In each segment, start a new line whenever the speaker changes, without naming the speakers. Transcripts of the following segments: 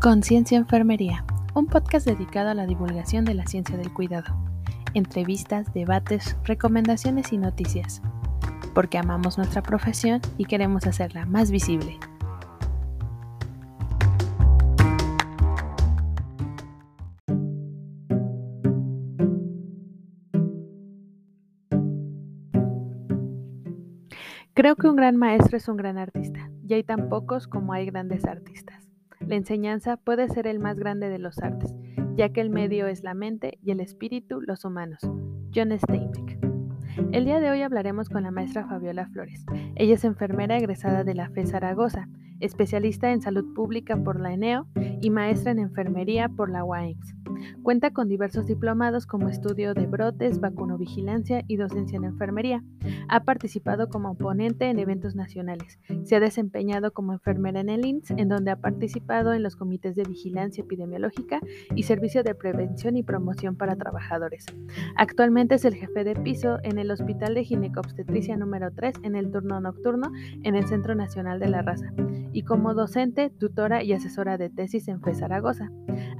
Conciencia Enfermería, un podcast dedicado a la divulgación de la ciencia del cuidado. Entrevistas, debates, recomendaciones y noticias. Porque amamos nuestra profesión y queremos hacerla más visible. Creo que un gran maestro es un gran artista, y hay tan pocos como hay grandes artistas. La enseñanza puede ser el más grande de los artes, ya que el medio es la mente y el espíritu los humanos. John Steinbeck. El día de hoy hablaremos con la maestra Fabiola Flores. Ella es enfermera egresada de la FE Zaragoza, especialista en salud pública por la ENEO y maestra en enfermería por la UAEMS. Cuenta con diversos diplomados como estudio de brotes, vacunovigilancia y docencia en enfermería. Ha participado como ponente en eventos nacionales. Se ha desempeñado como enfermera en el INS, en donde ha participado en los comités de vigilancia epidemiológica y servicio de prevención y promoción para trabajadores. Actualmente es el jefe de piso en el Hospital de Ginecobstetricia número 3 en el turno nocturno en el Centro Nacional de la Raza y como docente, tutora y asesora de tesis en FE Zaragoza.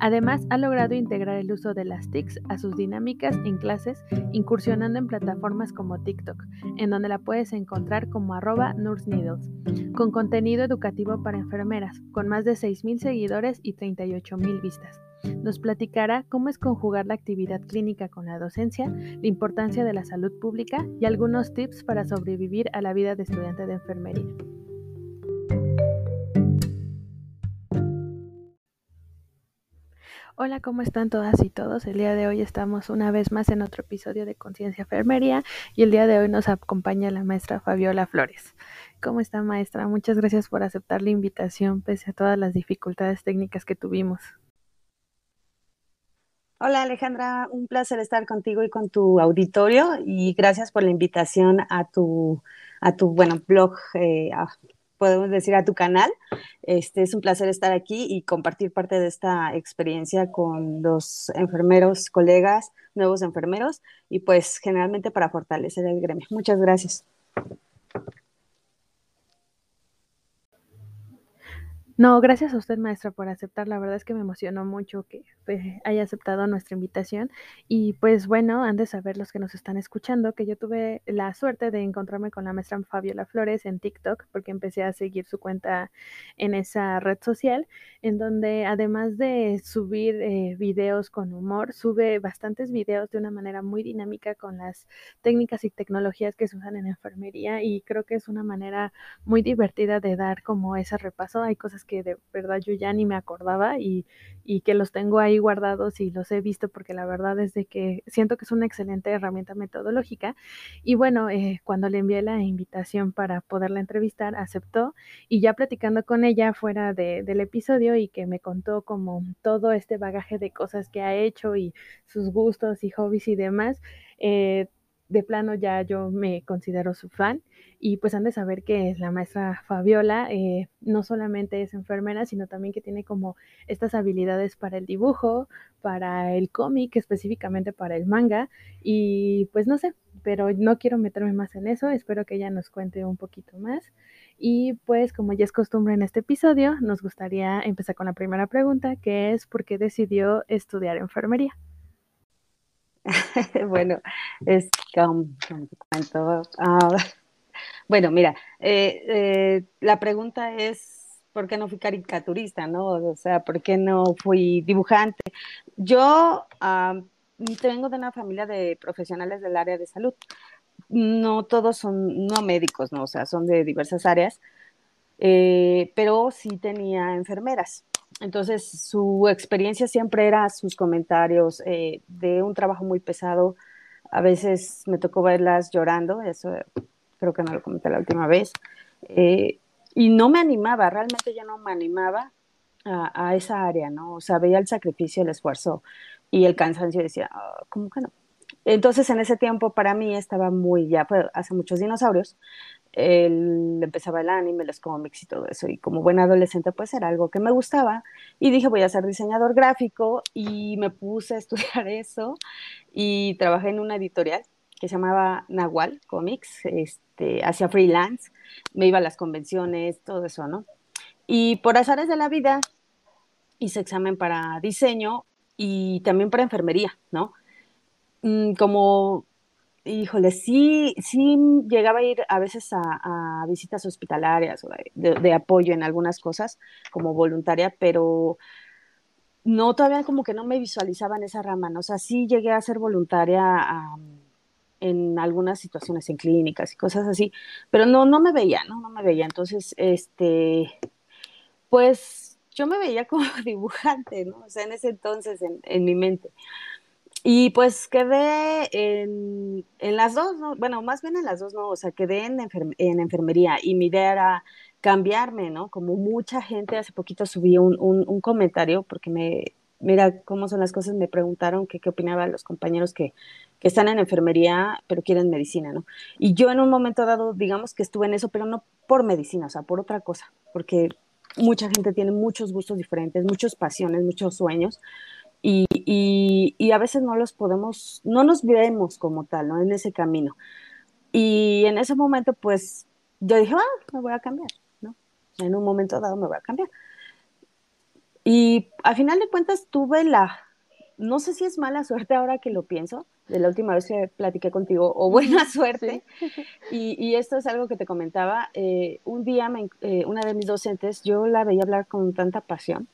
Además, ha logrado integrar el uso de las TICs a sus dinámicas en clases, incursionando en plataformas como TikTok, en donde la puedes encontrar como arroba Needles, con contenido educativo para enfermeras, con más de 6.000 seguidores y 38.000 vistas. Nos platicará cómo es conjugar la actividad clínica con la docencia, la importancia de la salud pública y algunos tips para sobrevivir a la vida de estudiante de enfermería. Hola, ¿cómo están todas y todos? El día de hoy estamos una vez más en otro episodio de Conciencia Enfermería y el día de hoy nos acompaña la maestra Fabiola Flores. ¿Cómo está maestra? Muchas gracias por aceptar la invitación pese a todas las dificultades técnicas que tuvimos.
Hola Alejandra, un placer estar contigo y con tu auditorio y gracias por la invitación a tu, a tu bueno, blog, eh, podemos decir, a tu canal. Este, es un placer estar aquí y compartir parte de esta experiencia con los enfermeros, colegas, nuevos enfermeros y pues generalmente para fortalecer el gremio. Muchas gracias.
No, gracias a usted, maestra, por aceptar. La verdad es que me emocionó mucho que pues, haya aceptado nuestra invitación. Y pues bueno, han de saber los que nos están escuchando que yo tuve la suerte de encontrarme con la maestra Fabiola Flores en TikTok, porque empecé a seguir su cuenta en esa red social, en donde además de subir eh, videos con humor, sube bastantes videos de una manera muy dinámica con las técnicas y tecnologías que se usan en enfermería. Y creo que es una manera muy divertida de dar como ese repaso. Hay cosas que de verdad yo ya ni me acordaba y, y que los tengo ahí guardados y los he visto porque la verdad es de que siento que es una excelente herramienta metodológica. Y bueno, eh, cuando le envié la invitación para poderla entrevistar, aceptó y ya platicando con ella fuera de, del episodio y que me contó como todo este bagaje de cosas que ha hecho y sus gustos y hobbies y demás, eh, de plano ya yo me considero su fan y pues han de saber que la maestra Fabiola eh, no solamente es enfermera, sino también que tiene como estas habilidades para el dibujo, para el cómic, específicamente para el manga y pues no sé, pero no quiero meterme más en eso, espero que ella nos cuente un poquito más. Y pues como ya es costumbre en este episodio, nos gustaría empezar con la primera pregunta, que es ¿por qué decidió estudiar enfermería?
bueno, es como, ah, bueno, mira, eh, eh, la pregunta es, ¿por qué no fui caricaturista, no? O sea, ¿por qué no fui dibujante? Yo ah, vengo de una familia de profesionales del área de salud. No todos son, no médicos, no, o sea, son de diversas áreas, eh, pero sí tenía enfermeras. Entonces, su experiencia siempre era sus comentarios eh, de un trabajo muy pesado. A veces me tocó verlas llorando, eso creo que no lo comenté la última vez. Eh, y no me animaba, realmente yo no me animaba a, esa área, ¿no? O sea, veía el sacrificio, el esfuerzo y el cansancio y decía, ah, ¿cómo que no? Entonces, en ese tiempo para mí estaba muy, ya hace muchos dinosaurios, él empezaba el anime, los cómics y todo eso. Y como buen adolescente, pues era algo que me gustaba. Y dije, voy a ser diseñador gráfico y me puse a estudiar eso y trabajé en una editorial que se llamaba Nahual Comics, este, hacía freelance, me iba a las convenciones, todo eso, ¿no? Y por azares de la vida, hice examen para diseño y también para enfermería, ¿no? Mm, como, híjole, sí, sí llegaba a ir a veces a, visitas hospitalarias o de, apoyo en algunas cosas como voluntaria, pero no, todavía como que no me visualizaba en esa rama, ¿no? O sea, sí llegué a ser voluntaria en algunas situaciones en clínicas y cosas así, pero no, no me veía, ¿no? No me veía. Entonces, este, pues yo me veía como dibujante, ¿no? O sea, en ese entonces en, mi mente. Y pues quedé en, las dos, ¿no? Bueno, más bien en las dos, ¿no? O sea, quedé en, en enfermería y mi idea era cambiarme, ¿no? Como mucha gente, hace poquito subí un, un, comentario porque me, mira cómo son las cosas, me preguntaron qué opinaban los compañeros que, que están en enfermería, pero quieren medicina, ¿no? Y yo en un momento dado, digamos que estuve en eso, pero no por medicina, o sea, por otra cosa, porque mucha gente tiene muchos gustos diferentes, muchas pasiones, muchos sueños, y, y, a veces no los podemos, no nos vemos como tal, ¿no? En ese camino. Y en ese momento, pues, yo dije, ah, me voy a cambiar, ¿no? En un momento dado me voy a cambiar. Y al final de cuentas tuve la, no sé si es mala suerte ahora que lo pienso, de la última vez que platiqué contigo, o buena suerte. Y, esto es algo que te comentaba. Eh, un día eh, una de mis docentes, yo la veía hablar con tanta pasión,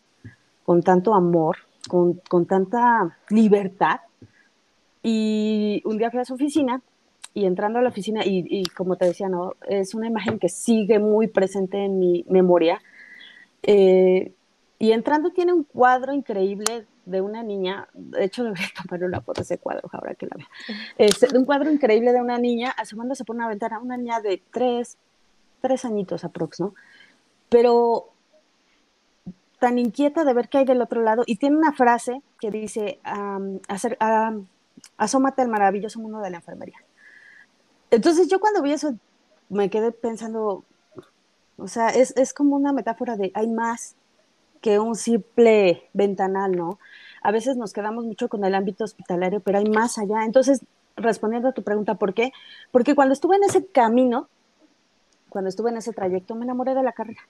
con tanto amor, con, con tanta libertad. Y un día fui a su oficina y entrando a la oficina, y, como te decía, ¿no? es una imagen que sigue muy presente en mi memoria. Eh, y entrando tiene un cuadro increíble de una niña, de hecho debería tomar una foto de ese cuadro ahora que la vea, este, de un cuadro increíble de una niña asomándose por una ventana, una niña de tres, tres añitos aprox, ¿no? Pero tan inquieta de ver qué hay del otro lado y tiene una frase que dice, hacer, asómate al maravilloso mundo de la enfermería. Entonces yo cuando vi eso me quedé pensando, o sea, es, es como una metáfora de hay más, que un simple ventanal, ¿no? A veces nos quedamos mucho con el ámbito hospitalario, pero hay más allá. Entonces, respondiendo a tu pregunta, ¿por qué? Porque cuando estuve en ese camino, cuando estuve en ese trayecto, me enamoré de la carrera.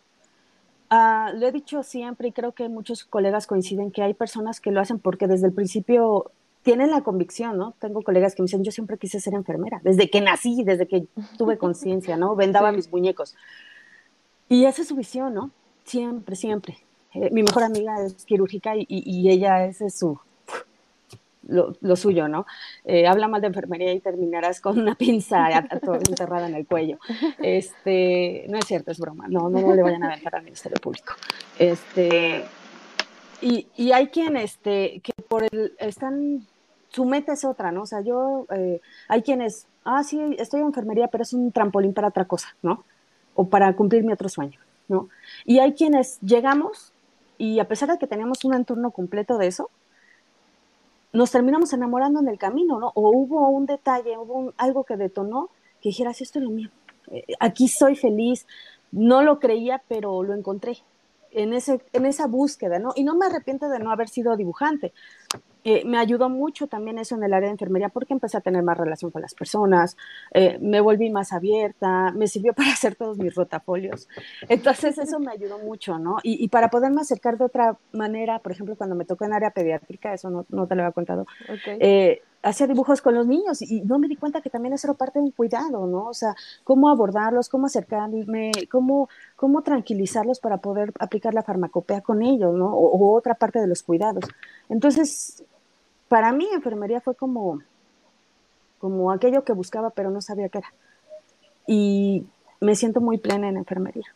Uh, lo he dicho siempre y creo que muchos colegas coinciden que hay personas que lo hacen porque desde el principio tienen la convicción, ¿no? Tengo colegas que me dicen, yo siempre quise ser enfermera, desde que nací, desde que tuve conciencia, ¿no? Vendaba mis muñecos. Y esa es su visión, ¿no? Siempre, siempre. Eh, mi mejor amiga es quirúrgica y, ella ese es su, lo, suyo, ¿no? Eh, habla mal de enfermería y terminarás con una pinza enterrada en el cuello. Este, no es cierto, es broma. No, no, le vayan a aventar al Ministerio Público. Este, y, y, hay quien, este, que por el, están, su meta es otra, ¿no? O sea, yo, eh, hay quienes, ah, sí, estoy en enfermería, pero es un trampolín para otra cosa, ¿no? O para cumplir mi otro sueño, ¿no? Y hay quienes llegamos y a pesar de que teníamos un entorno completo de eso, nos terminamos enamorando en el camino, ¿no? O hubo un detalle, hubo algo que detonó que dijera, sí, esto es lo mío, eh, aquí soy feliz, no lo creía, pero lo encontré en, ese, en esa búsqueda, ¿no? Y no me arrepiento de no haber sido dibujante, eh, me ayudó mucho también eso en el área de enfermería porque empecé a tener más relación con las personas, eh, me volví más abierta, me sirvió para hacer todos mis rotafolios. Entonces eso me ayudó mucho, ¿no? Y, para poderme acercar de otra manera, por ejemplo, cuando me tocó en área pediátrica, eso no, no te lo había contado, eh, hacía dibujos con los niños y no me di cuenta que también eso era parte de un cuidado, ¿no? O sea, cómo abordarlos, cómo acercarme, cómo, cómo tranquilizarlos para poder aplicar la farmacopea con ellos, ¿no? o otra parte de los cuidados. Entonces, para mí enfermería fue como, como aquello que buscaba, pero no sabía qué era. Y me siento muy plena en enfermería.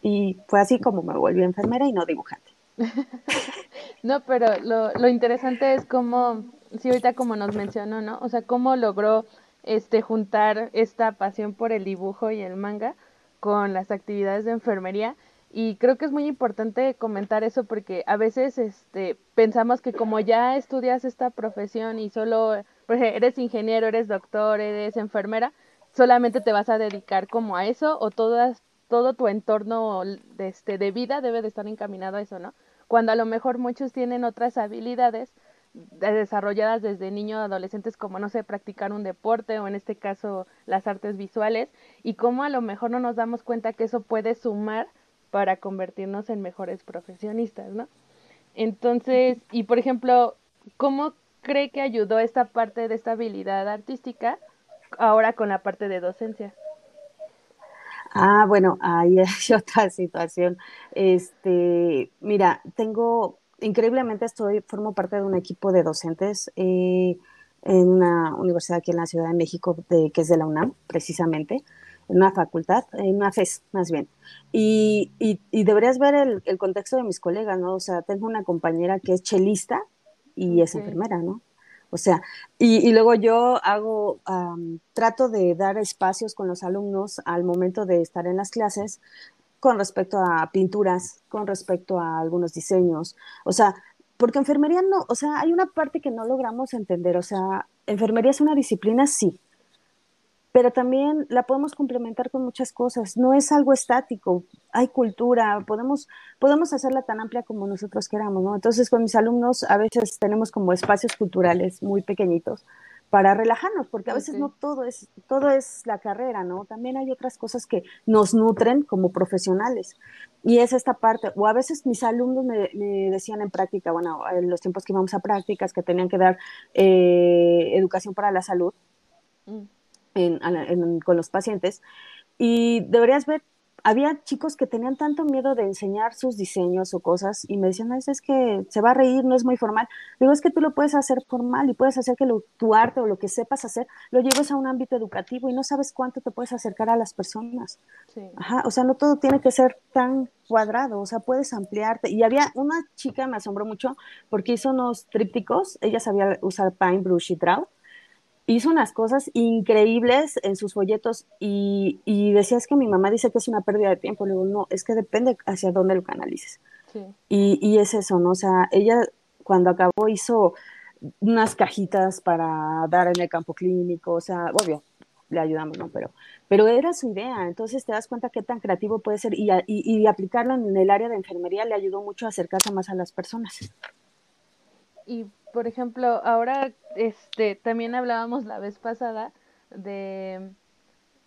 Y fue así como me volví enfermera y no dibujante.
no, pero lo, lo interesante es cómo, sí, ahorita como nos mencionó, ¿no? O sea, cómo logró este juntar esta pasión por el dibujo y el manga con las actividades de enfermería y creo que es muy importante comentar eso porque a veces este, pensamos que como ya estudias esta profesión y solo eres ingeniero, eres doctor, eres enfermera, solamente te vas a dedicar como a eso o todas, todo tu entorno de, este, de vida debe de estar encaminado a eso, ¿no? Cuando a lo mejor muchos tienen otras habilidades desarrolladas desde niño adolescentes como no sé practicar un deporte o en este caso las artes visuales y cómo a lo mejor no nos damos cuenta que eso puede sumar para convertirnos en mejores profesionistas, ¿no? Entonces, y por ejemplo, ¿cómo cree que ayudó esta parte de esta habilidad artística ahora con la parte de docencia?
Ah, bueno, ahí hay otra situación. Este, mira, tengo, increíblemente estoy, formo parte de un equipo de docentes eh, en una universidad aquí en la Ciudad de México, que es de la UNAM, precisamente, en una facultad, en una FES, más bien. Y, y, deberías ver el, el, contexto de mis colegas, ¿no? O sea, tengo una compañera que es chelista y es enfermera, ¿no? O sea, y, luego yo hago, trato de dar espacios con los alumnos al momento de estar en las clases con respecto a pinturas, con respecto a algunos diseños. O sea, porque enfermería no, o sea, hay una parte que no logramos entender. O sea, enfermería es una disciplina, sí, pero también la podemos complementar con muchas cosas. No es algo estático, hay cultura, podemos, podemos hacerla tan amplia como nosotros queramos, ¿no? Entonces, con mis alumnos a veces tenemos como espacios culturales muy pequeñitos para relajarnos, porque a veces no todo es, todo es la carrera, ¿no? También hay otras cosas que nos nutren como profesionales. Y es esta parte, o a veces mis alumnos me, decían en práctica, bueno, en los tiempos que íbamos a prácticas, que tenían que dar eh, educación para la salud. Mm con los pacientes y deberías ver, había chicos que tenían tanto miedo de enseñar sus diseños o cosas y me decían, es que se va a reír, no es muy formal. Digo, es que tú lo puedes hacer formal y puedes hacer que tu arte o lo que sepas hacer lo lleves a un ámbito educativo y no sabes cuánto te puedes acercar a las personas. Ajá, o sea, no todo tiene que ser tan cuadrado, o sea, puedes ampliarte. Y había una chica, me asombró mucho, porque hizo unos trípticos, ella sabía usar Paintbrush y Draw, hizo unas cosas increíbles en sus folletos y, y decías que mi mamá dice que es una pérdida de tiempo. Le digo, no, es que depende hacia dónde lo canalices. Y, y, es eso, ¿no? O sea, ella cuando acabó hizo unas cajitas para dar en el campo clínico, o sea, obvio, le ayudamos, ¿no? Pero, pero era su idea, entonces te das cuenta qué tan creativo puede ser y, y, y aplicarlo en el área de enfermería le ayudó mucho a acercarse más a las personas.
Y por ejemplo, ahora este también hablábamos la vez pasada de,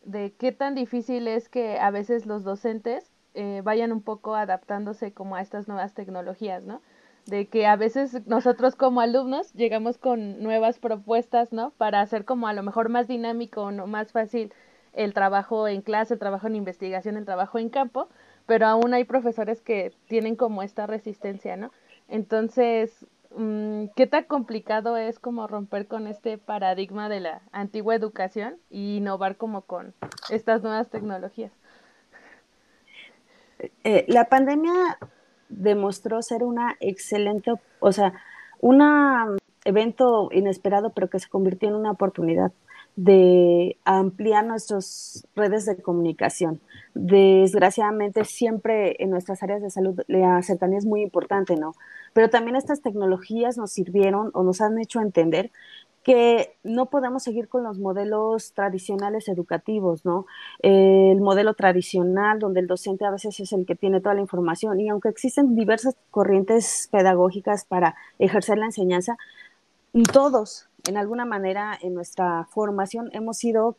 de qué tan difícil es que a veces los docentes eh, vayan un poco adaptándose como a estas nuevas tecnologías, ¿no? De que a veces nosotros como alumnos llegamos con nuevas propuestas, ¿no? Para hacer como a lo mejor más dinámico, ¿no? más fácil el trabajo en clase, el trabajo en investigación, el trabajo en campo, pero aún hay profesores que tienen como esta resistencia, ¿no? Entonces, ¿qué tan complicado es como romper con este paradigma de la antigua educación y innovar como con estas nuevas tecnologías?
Eh, la pandemia demostró ser una excelente, o sea, un evento inesperado, pero que se convirtió en una oportunidad de ampliar nuestras redes de comunicación. Desgraciadamente, siempre en nuestras áreas de salud la cercanía es muy importante, ¿no? Pero también estas tecnologías nos sirvieron o nos han hecho entender que no podemos seguir con los modelos tradicionales educativos, ¿no? El modelo tradicional donde el docente a veces es el que tiene toda la información y aunque existen diversas corrientes pedagógicas para ejercer la enseñanza, todos en alguna manera en nuestra formación hemos sido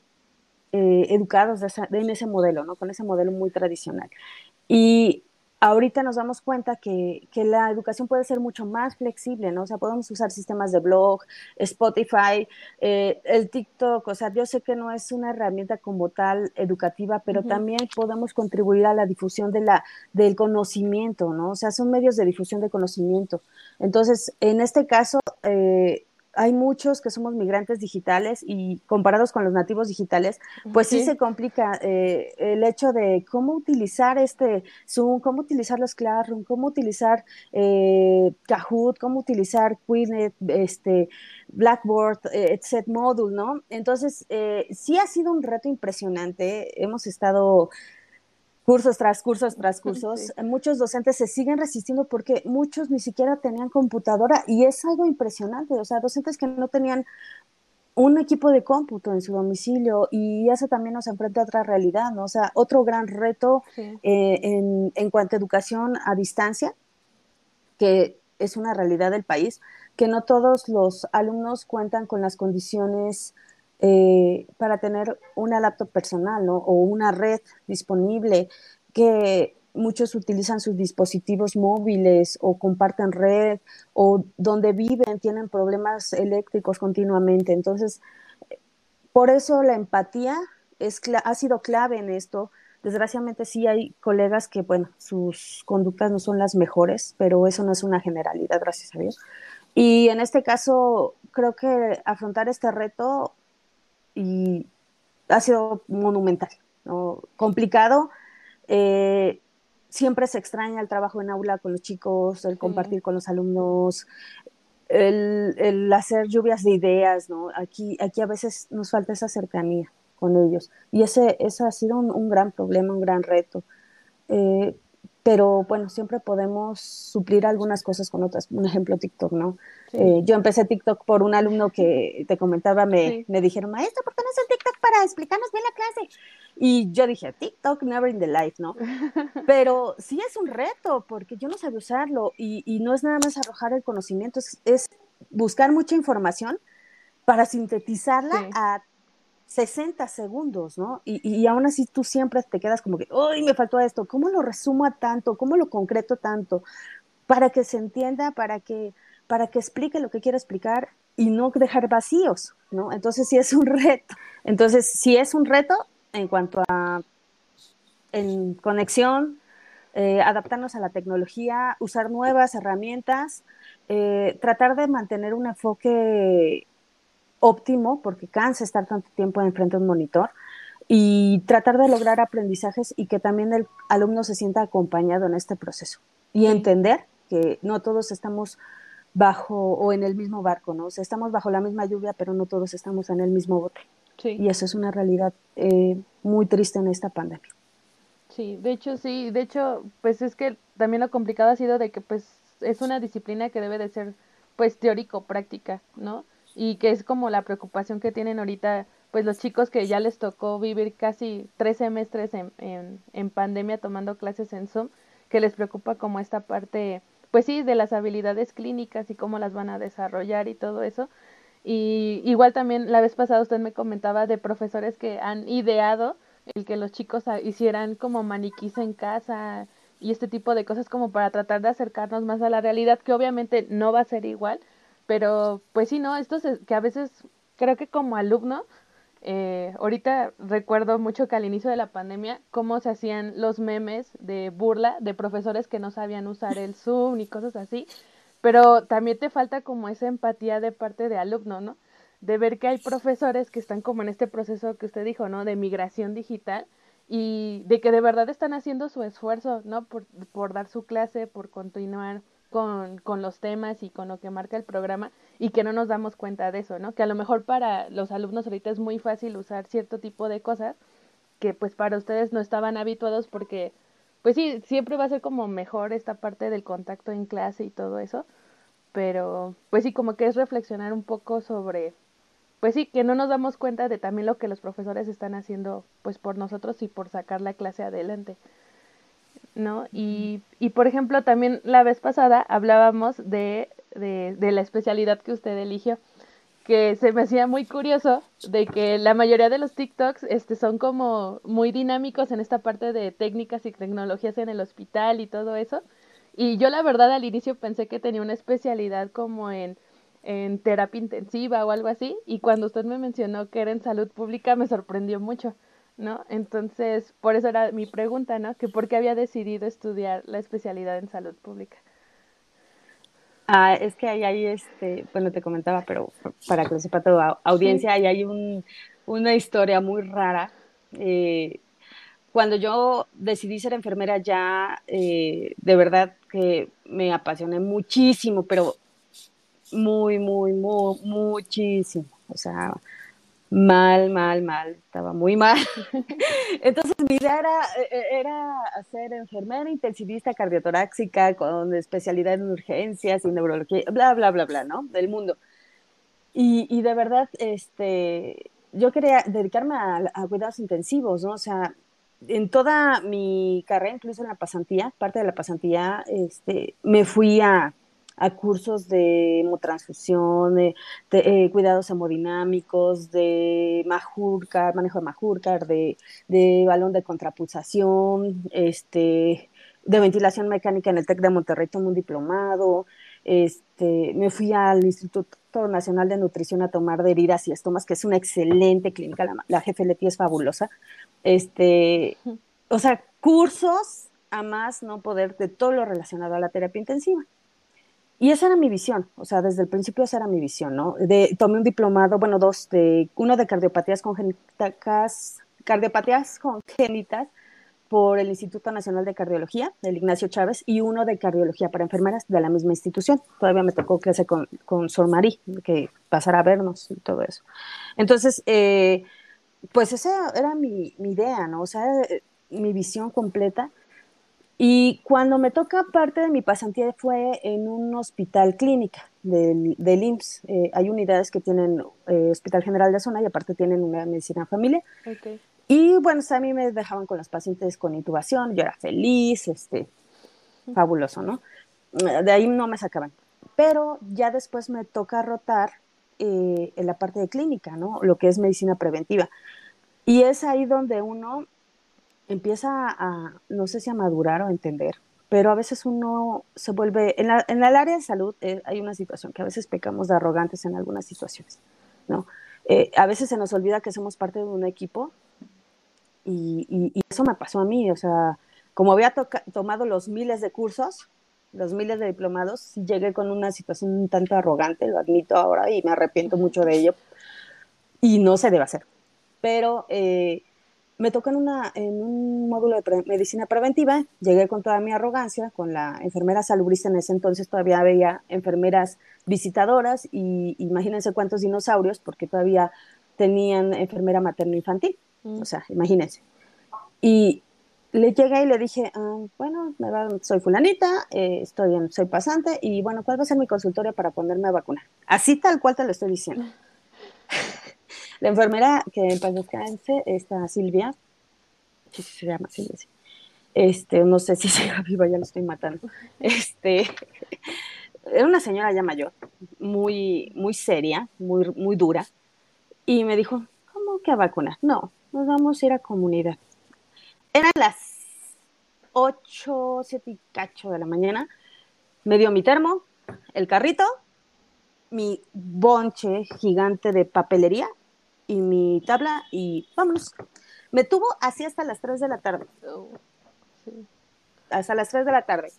eh, educados en ese modelo, ¿no? Con ese modelo muy tradicional. Y ahorita nos damos cuenta que, que, la educación puede ser mucho más flexible, ¿no? O sea, podemos usar sistemas de blog, Spotify, eh, el TikTok, o sea, yo sé que no es una herramienta como tal educativa, pero también podemos contribuir a la difusión de la, del conocimiento, ¿no? O sea, son medios de difusión de conocimiento. Entonces, en este caso, eh, hay muchos que somos migrantes digitales y comparados con los nativos digitales, pues sí, se complica eh, el hecho de cómo utilizar este Zoom, cómo utilizar los Classroom, cómo utilizar eh, Kahoot, cómo utilizar Quizlet, este, Blackboard, eh, etc. Module, ¿no? Entonces, sí ha sido un reto impresionante. Hemos estado cursos tras cursos tras cursos. Muchos docentes se siguen resistiendo porque muchos ni siquiera tenían computadora y es algo impresionante. O sea, docentes que no tenían un equipo de cómputo en su domicilio y eso también nos enfrenta a otra realidad, ¿no? O sea, otro gran reto eh, en, en cuanto a educación a distancia, que es una realidad del país, que no todos los alumnos cuentan con las condiciones eh, para tener una laptop personal o una red disponible que muchos utilizan sus dispositivos móviles o comparten red o donde viven tienen problemas eléctricos continuamente. Entonces, por eso la empatía es, ha sido clave en esto. Desgraciadamente sí hay colegas que, bueno, sus conductas no son las mejores, pero eso no es una generalidad, gracias a Dios. Y en este caso, creo que afrontar este reto y ha sido monumental, ¿no? complicado. Eh, siempre se extraña el trabajo en aula con los chicos, el compartir con los alumnos, el, hacer lluvias de ideas, ¿no? Aquí, aquí a veces nos falta esa cercanía con ellos. Y ese, ese ha sido un, gran problema, un gran reto. Eh, pero bueno, siempre podemos suplir algunas cosas con otras. Un ejemplo, TikTok, ¿no? Eh, yo empecé TikTok por un alumno que te comentaba, me, me dijeron, maestra, ¿por qué no haces TikTok para explicarnos bien la clase? Y yo dije, TikTok, never in the life, ¿no? Pero sí es un reto, porque yo no sabía usarlo y, y no es nada más arrojar el conocimiento, es, es buscar mucha información para sintetizarla a 60 segundos, ¿no? Y, y, aún así tú siempre te quedas como que, ¡ay, me faltó esto! ¿Cómo lo resumo a tanto? ¿Cómo lo concreto tanto? Para que se entienda, para que, para que explique lo que quiere explicar y no dejar vacíos, ¿no? Entonces sí es un reto. Entonces sí es un reto en cuanto a en conexión, eh, adaptarnos a la tecnología, usar nuevas herramientas, eh, tratar de mantener un enfoque óptimo, porque cansa estar tanto tiempo enfrente de un monitor, y tratar de lograr aprendizajes y que también el alumno se sienta acompañado en este proceso y entender que no todos estamos bajo o en el mismo barco, ¿no? O sea, estamos bajo la misma lluvia, pero no todos estamos en el mismo bote. Y eso es una realidad eh, muy triste en esta pandemia.
Sí, de hecho, sí, de hecho, pues es que también lo complicado ha sido de que pues es una disciplina que debe de ser pues teórico-práctica, ¿no? Y que es como la preocupación que tienen ahorita pues los chicos que ya les tocó vivir casi tres semestres en, en, en, pandemia tomando clases en Zoom, que les preocupa como esta parte, pues sí, de las habilidades clínicas y cómo las van a desarrollar y todo eso. Y igual también la vez pasada usted me comentaba de profesores que han ideado el que los chicos hicieran como maniquís en casa y este tipo de cosas como para tratar de acercarnos más a la realidad, que obviamente no va a ser igual, pero pues sí, ¿no? Esto es que a veces creo que como alumno, eh, ahorita recuerdo mucho que al inicio de la pandemia, cómo se hacían los memes de burla de profesores que no sabían usar el Zoom ni cosas así, pero también te falta como esa empatía de parte de alumno, ¿no? De ver que hay profesores que están como en este proceso que usted dijo, ¿no? De migración digital y de que de verdad están haciendo su esfuerzo, ¿no? Por, por dar su clase, por continuar con, con los temas y con lo que marca el programa y que no nos damos cuenta de eso, ¿no? Que a lo mejor para los alumnos ahorita es muy fácil usar cierto tipo de cosas que pues para ustedes no estaban habituados porque pues sí, siempre va a ser como mejor esta parte del contacto en clase y todo eso, pero pues sí, como que es reflexionar un poco sobre, pues sí, que no nos damos cuenta de también lo que los profesores están haciendo pues por nosotros y por sacar la clase adelante. ¿No? Y, y por ejemplo, también la vez pasada hablábamos de, de, de la especialidad que usted eligió, que se me hacía muy curioso de que la mayoría de los TikToks este, son como muy dinámicos en esta parte de técnicas y tecnologías en el hospital y todo eso. Y yo la verdad al inicio pensé que tenía una especialidad como en, en terapia intensiva o algo así, y cuando usted me mencionó que era en salud pública me sorprendió mucho. ¿No? Entonces, por eso era mi pregunta, ¿no? Que por qué había decidido estudiar la especialidad en salud pública.
Ah, es que ahí hay, este, bueno, te comentaba, pero para que lo sepa toda audiencia, ahí hay un, una historia muy rara. Eh, cuando yo decidí ser enfermera ya, eh, de verdad que me apasioné muchísimo, pero muy, muy, muy, muchísimo. O sea, mal, mal, mal, estaba muy mal. Entonces mi idea era, e, era ser enfermera intensivista cardiotoráxica con especialidad en urgencias y neurología, bla, bla, bla, bla, ¿no? Del mundo. Y, y de verdad, este, yo quería dedicarme a, a, cuidados intensivos, ¿no? O sea, en toda mi carrera, incluso en la pasantía, parte de la pasantía, este, me fui a a cursos de hemotransfusión, de, eh, cuidados hemodinámicos, de Majurcar, manejo de Majurcar, de, de balón de contrapulsación, este, de ventilación mecánica en el TEC de Monterrey, tomé un diplomado, este, me fui al Instituto Nacional de Nutrición a tomar de heridas y estomas, que es una excelente clínica, la, jefe Leti es fabulosa. Este, o sea, cursos a más no poder de todo lo relacionado a la terapia intensiva. Y esa era mi visión, o sea, desde el principio esa era mi visión, ¿no? De, tomé un diplomado, bueno, dos, de, uno de cardiopatías congénitas, cardiopatías congénitas por el Instituto Nacional de Cardiología, del Ignacio Chávez, y uno de cardiología para enfermeras de la misma institución. Todavía me tocó que con, con Sor Marí, que pasara a vernos y todo eso. Entonces, eh, pues esa era mi, mi, idea, ¿no? O sea, mi visión completa. Y cuando me toca parte de mi pasantía fue en un hospital clínica del, del IMSS. Eh, hay unidades que tienen eh, Hospital General de Zona y aparte tienen una medicina familia. Okay. Y bueno, a mí me dejaban con los pacientes con intubación, yo era feliz, este, fabuloso, ¿no? De ahí no me sacaban. Pero ya después me toca rotar eh, en la parte de clínica, ¿no? Lo que es medicina preventiva. Y es ahí donde uno empieza a, no sé si a madurar o a entender, pero a veces uno se vuelve, en, la, en el área de salud eh, hay una situación que a veces pecamos de arrogantes en algunas situaciones, ¿no? Eh, a veces se nos olvida que somos parte de un equipo y, eso me pasó a mí, o sea, como había tomado los miles de cursos, los miles de diplomados, llegué con una situación un tanto arrogante, lo admito ahora y me arrepiento mucho de ello, y no se debe hacer. Pero eh, me tocó en, una, en un módulo de medicina preventiva, llegué con toda mi arrogancia, con la enfermera salubrista en ese entonces todavía había enfermeras visitadoras y imagínense cuántos dinosaurios, porque todavía tenían enfermera materno-infantil. O sea, imagínense. Y le llegué y le dije, ah, bueno, soy fulanita, eh, estoy en, soy pasante y bueno, ¿cuál va a ser mi consultorio para ponerme a vacunar? Así tal cual te lo estoy diciendo. la enfermera que en paz descanse, esta Silvia, sí, se llama Silvia, Este, no sé si sigue viva, ya lo estoy matando. Este, era una señora ya mayor, muy, muy seria, muy, muy dura, y me dijo, ¿cómo que a vacunar? No, nos vamos a ir a comunidad. Eran las 8, 7 y cacho de la mañana. Me dio mi termo, el carrito, mi bonche gigante de papelería y mi tabla y vámonos. Me tuvo así hasta las 3 de la tarde. Oh, hasta las 3 de la tarde.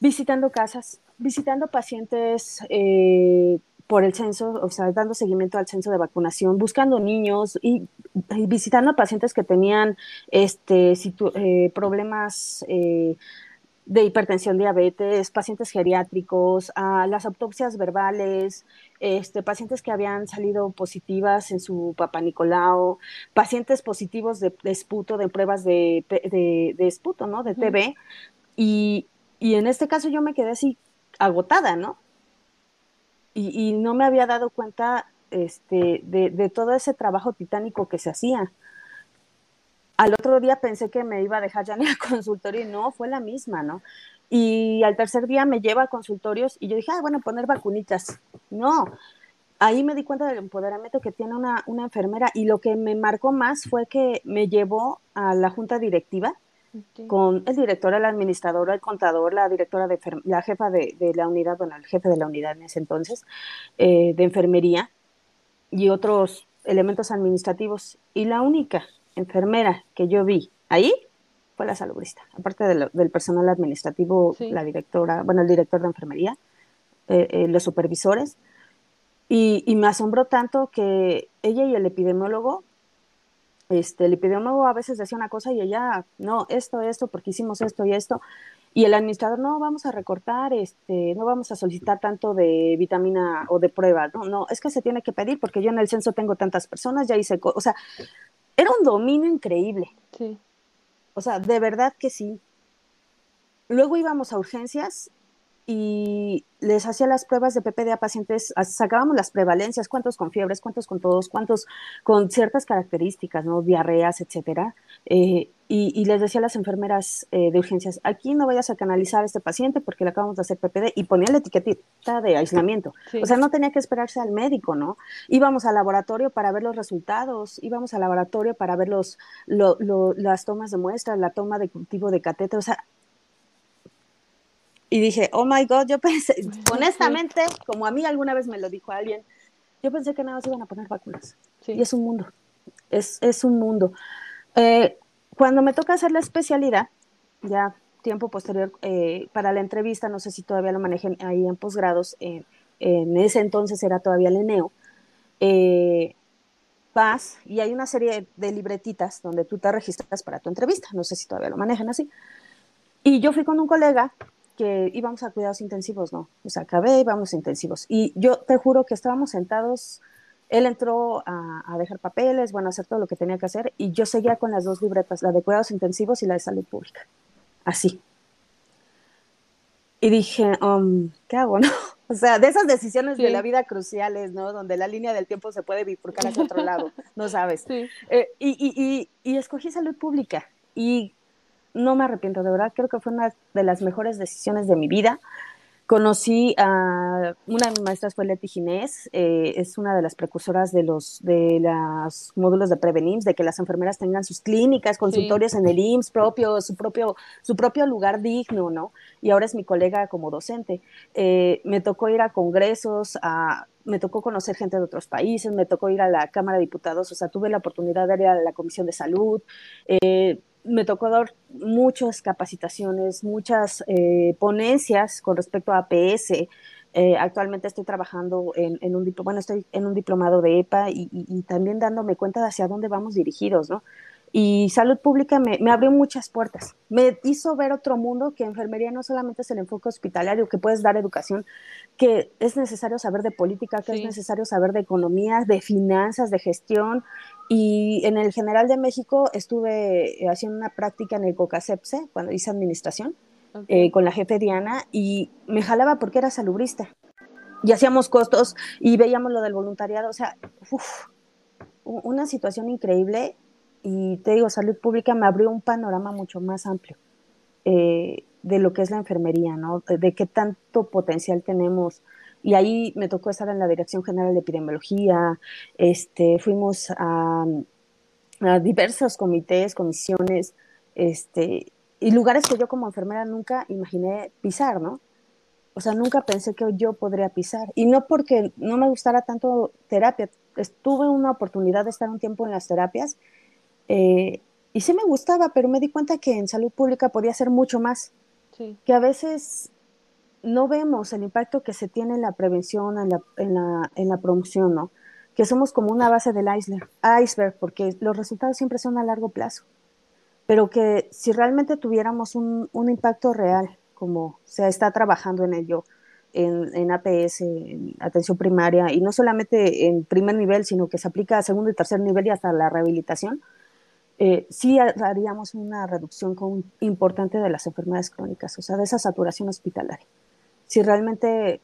Visitando casas, visitando pacientes eh, por el censo, o sea, dando seguimiento al censo de vacunación, buscando niños y, visitando a pacientes que tenían este, eh, problemas eh, de hipertensión, diabetes, pacientes geriátricos, a las autopsias verbales, este, pacientes que habían salido positivas en su papá Nicolau, pacientes positivos de, esputo, de pruebas de, de, de esputo, ¿no? De TB. Y, y en este caso yo me quedé así agotada, ¿no? y, no me había dado cuenta este, de, todo ese trabajo titánico que se hacía. Al otro día pensé que me iba a dejar ya en el consultorio y no, fue la misma, ¿no? Y al tercer día me lleva a consultorios y yo dije, ah, bueno, poner vacunitas. No, ahí me di cuenta del empoderamiento que tiene una, una enfermera y lo que me marcó más fue que me llevó a la junta directiva con el director, el administrador, el contador, la directora de la jefa de, la unidad, bueno, el jefe de la unidad en ese entonces, eh, de enfermería y otros elementos administrativos. Y la única enfermera que yo vi ahí fue la salubrista, aparte del personal administrativo, la directora, bueno, el director de enfermería, eh, eh, los supervisores. Y, y, me asombró tanto que ella y el epidemiólogo este, el epidemiólogo a veces decía una cosa y ella, no, esto, esto, porque hicimos esto y esto. Y el administrador, no, vamos a recortar, este, no vamos a solicitar tanto de vitamina o de prueba, no, no, es que se tiene que pedir porque yo en el censo tengo tantas personas, ya hice, o sea, era un dominio increíble. Sí. O sea, de verdad que sí. Luego íbamos a urgencias y les hacía las pruebas de PPD a pacientes, sacábamos las prevalencias, cuántos con fiebres, cuántos con todos, cuántos con ciertas características, ¿no? Diarreas, etcétera. Eh, y, les decía a las enfermeras eh, de urgencias, aquí no vayas a canalizar a este paciente porque le acabamos de hacer PPD y ponía la etiquetita de aislamiento. O sea, no tenía que esperarse al médico, ¿no? Íbamos al laboratorio para ver los resultados, íbamos al laboratorio para ver los, las tomas de muestras, la toma de cultivo de catéter, o sea, y dije, oh my God, yo pensé, honestamente, como a mí alguna vez me lo dijo alguien, yo pensé que nada más iban a poner vacunas. Y es un mundo, es, es un mundo. Eh, cuando me toca hacer la especialidad, ya tiempo posterior eh, para la entrevista, no sé si todavía lo manejen ahí en posgrados, en ese entonces era todavía el ENEO, eh, vas y hay una serie de libretitas donde tú te registras para tu entrevista, no sé si todavía lo manejan así. Y yo fui con un colega que íbamos a cuidados intensivos, ¿no? O sea, acabé, íbamos a intensivos. Y yo te juro que estábamos sentados, él entró a, a, dejar papeles, bueno, hacer todo lo que tenía que hacer, y yo seguía con las dos libretas, la de cuidados intensivos y la de salud pública. Así. Y dije, um, ¿qué hago, no? O sea, de esas decisiones de la vida cruciales, ¿no? Donde la línea del tiempo se puede bifurcar hacia otro lado, no sabes. Eh, y, y, y, escogí salud pública y no me arrepiento, de verdad, creo que fue una de las mejores decisiones de mi vida. Conocí a una de mis maestras fue Leti Ginés, eh, es una de las precursoras de los de los módulos de Prevenims, de que las enfermeras tengan sus clínicas, consultorios en el IMSS propio, su propio, su propio lugar digno, ¿no? Y ahora es mi colega como docente. Eh, me tocó ir a congresos, a, me tocó conocer gente de otros países, me tocó ir a la Cámara de Diputados, o sea, tuve la oportunidad de ir a la Comisión de Salud. Eh, me tocó dar muchas capacitaciones, muchas eh, ponencias con respecto a APS. Eh, actualmente estoy trabajando en, un bueno, estoy en un diplomado de EPA y, también dándome cuenta de hacia dónde vamos dirigidos, ¿no? Y salud pública me, abrió muchas puertas. Me hizo ver otro mundo que enfermería no solamente es el enfoque hospitalario, que puedes dar educación, que es necesario saber de política, que es necesario saber de economía, de finanzas, de gestión. Y en el General de México estuve eh, haciendo una práctica en el COCACEPSE, cuando hice administración, eh, con la jefe Diana, y me jalaba porque era salubrista. Y hacíamos costos y veíamos lo del voluntariado, o sea, una situación increíble y te digo, salud pública me abrió un panorama mucho más amplio eh, de lo que es la enfermería, ¿no? De, qué tanto potencial tenemos. Y ahí me tocó estar en la Dirección General de Epidemiología, este, fuimos a, diversos comités, comisiones, este, y lugares que yo como enfermera nunca imaginé pisar, ¿no? O sea, nunca pensé que yo podría pisar. Y no porque no me gustara tanto terapia. Estuve una oportunidad de estar un tiempo en las terapias eh, y sí me gustaba, pero me di cuenta que en salud pública podía ser mucho más. Que a veces no vemos el impacto que se tiene en la prevención, en la, en la, en la promoción, ¿no? Que somos como una base del iceberg, iceberg, porque los resultados siempre son a largo plazo. Pero que si realmente tuviéramos un, un impacto real, como se está trabajando en ello, en, APS, en atención primaria, y no solamente en primer nivel, sino que se aplica a segundo y tercer nivel y hasta la rehabilitación, eh, sí haríamos una reducción importante de las enfermedades crónicas, o sea, de esa saturación hospitalaria. Si realmente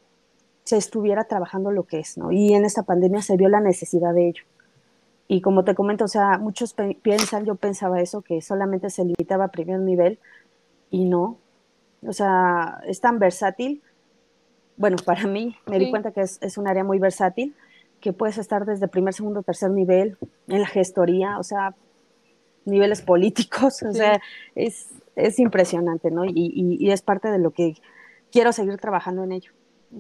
se estuviera trabajando lo que es, ¿no? Y en esta pandemia se vio la necesidad de ello. Y como te comento, o sea, muchos piensan, yo pensaba eso, que solamente se limitaba a primer nivel y no. O sea, es tan versátil. Bueno, para mí me di cuenta que es, es un área muy versátil, que puedes estar desde primer, segundo, tercer nivel, en la gestoría, o sea, niveles políticos, o sea, es, es impresionante, ¿no? Y, y, es parte de lo que quiero seguir trabajando en ello.